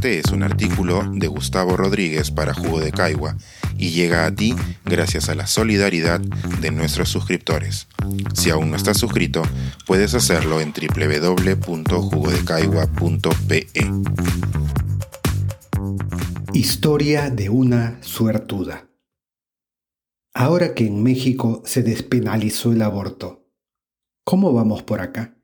Este es un artículo de Gustavo Rodríguez para Jugo de Caigua y llega a ti gracias a la solidaridad de nuestros suscriptores. Si aún no estás suscrito, puedes hacerlo en www.jugodecaigua.pe. Historia de una suertuda. Ahora que en México se despenalizó el aborto, ¿cómo vamos por acá?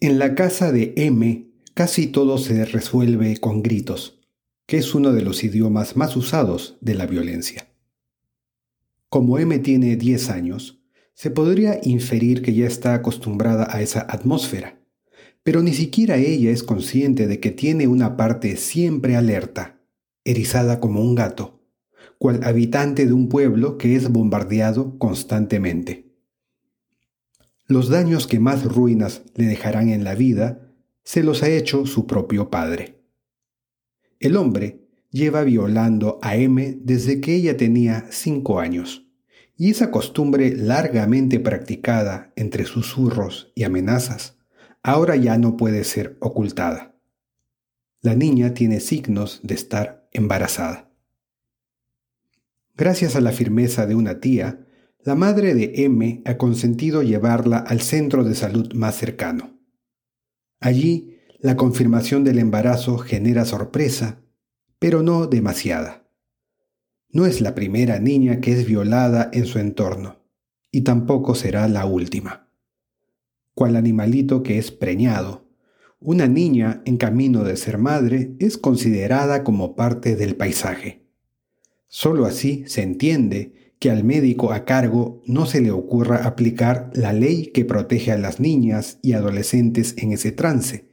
En la casa de M casi todo se resuelve con gritos, que es uno de los idiomas más usados de la violencia. Como M tiene 10 años, se podría inferir que ya está acostumbrada a esa atmósfera, pero ni siquiera ella es consciente de que tiene una parte siempre alerta, erizada como un gato, cual habitante de un pueblo que es bombardeado constantemente. Los daños que más ruinas le dejarán en la vida se los ha hecho su propio padre. El hombre lleva violando a M desde que ella tenía cinco años, y esa costumbre largamente practicada entre susurros y amenazas ahora ya no puede ser ocultada. La niña tiene signos de estar embarazada. Gracias a la firmeza de una tía, la madre de M ha consentido llevarla al centro de salud más cercano. Allí, la confirmación del embarazo genera sorpresa, pero no demasiada. No es la primera niña que es violada en su entorno, y tampoco será la última. Cual animalito que es preñado, una niña en camino de ser madre es considerada como parte del paisaje. Solo así se entiende que al médico a cargo no se le ocurra aplicar la ley que protege a las niñas y adolescentes en ese trance,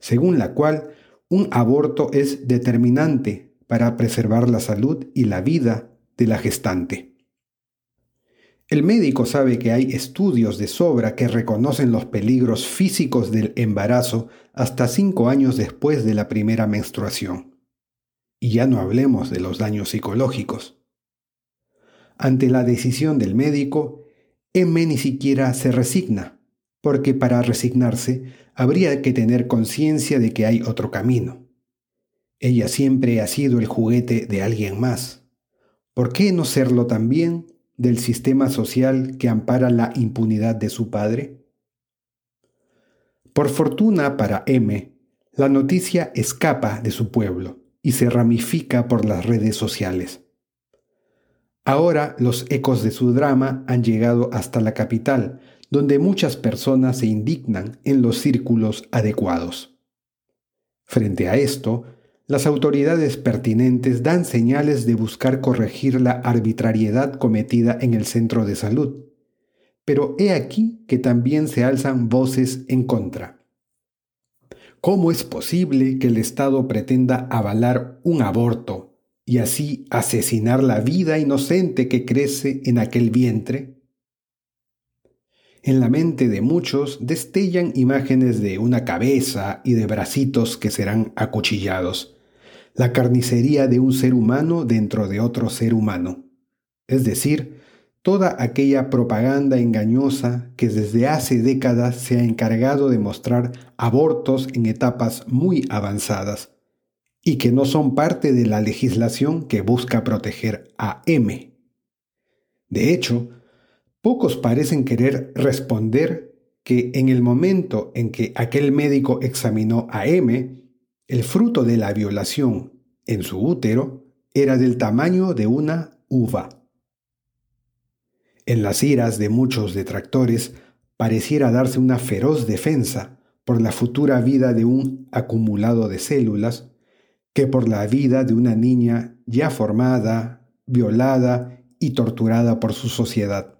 según la cual un aborto es determinante para preservar la salud y la vida de la gestante. El médico sabe que hay estudios de sobra que reconocen los peligros físicos del embarazo hasta cinco años después de la primera menstruación. Y ya no hablemos de los daños psicológicos. Ante la decisión del médico, M ni siquiera se resigna, porque para resignarse habría que tener conciencia de que hay otro camino. Ella siempre ha sido el juguete de alguien más. ¿Por qué no serlo también del sistema social que ampara la impunidad de su padre? Por fortuna para M, la noticia escapa de su pueblo y se ramifica por las redes sociales. Ahora los ecos de su drama han llegado hasta la capital, donde muchas personas se indignan en los círculos adecuados. Frente a esto, las autoridades pertinentes dan señales de buscar corregir la arbitrariedad cometida en el centro de salud. Pero he aquí que también se alzan voces en contra. ¿Cómo es posible que el Estado pretenda avalar un aborto y así asesinar la vida inocente que crece en aquel vientre? En la mente de muchos destellan imágenes de una cabeza y de bracitos que serán acuchillados, la carnicería de un ser humano dentro de otro ser humano, es decir, toda aquella propaganda engañosa que desde hace décadas se ha encargado de mostrar abortos en etapas muy avanzadas, y que no son parte de la legislación que busca proteger a M. De hecho, pocos parecen querer responder que en el momento en que aquel médico examinó a M, el fruto de la violación en su útero era del tamaño de una uva. En las iras de muchos detractores pareciera darse una feroz defensa por la futura vida de un acumulado de células que por la vida de una niña ya formada, violada y torturada por su sociedad,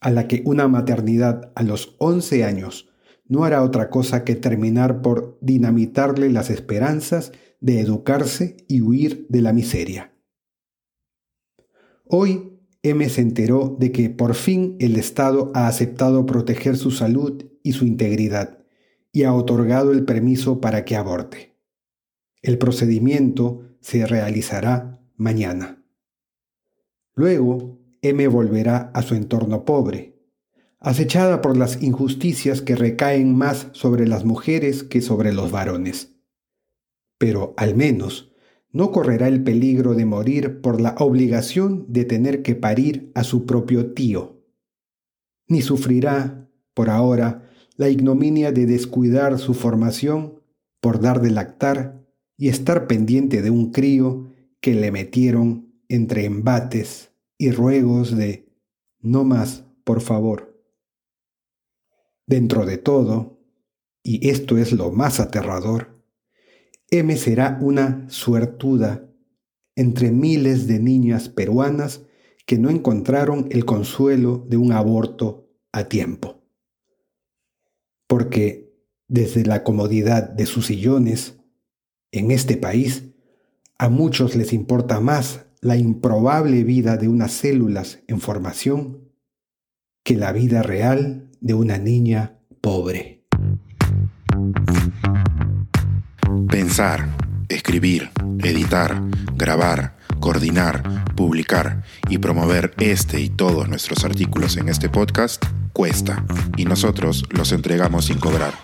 a la que una maternidad a los 11 años no hará otra cosa que terminar por dinamitarle las esperanzas de educarse y huir de la miseria. Hoy M se enteró de que por fin el Estado ha aceptado proteger su salud y su integridad y ha otorgado el permiso para que aborte. El procedimiento se realizará mañana. Luego, M volverá a su entorno pobre, acechada por las injusticias que recaen más sobre las mujeres que sobre los varones. Pero al menos no correrá el peligro de morir por la obligación de tener que parir a su propio tío, ni sufrirá, por ahora, la ignominia de descuidar su formación por dar de lactar y estar pendiente de un crío que le metieron entre embates y ruegos de no más, por favor. Dentro de todo, y esto es lo más aterrador, M será una suertuda entre miles de niñas peruanas que no encontraron el consuelo de un aborto a tiempo. Porque desde la comodidad de sus sillones, en este país, a muchos les importa más la improbable vida de unas células en formación que la vida real de una niña pobre. Pensar, escribir, editar, grabar, coordinar, publicar y promover este y todos nuestros artículos en este podcast cuesta y nosotros los entregamos sin cobrar.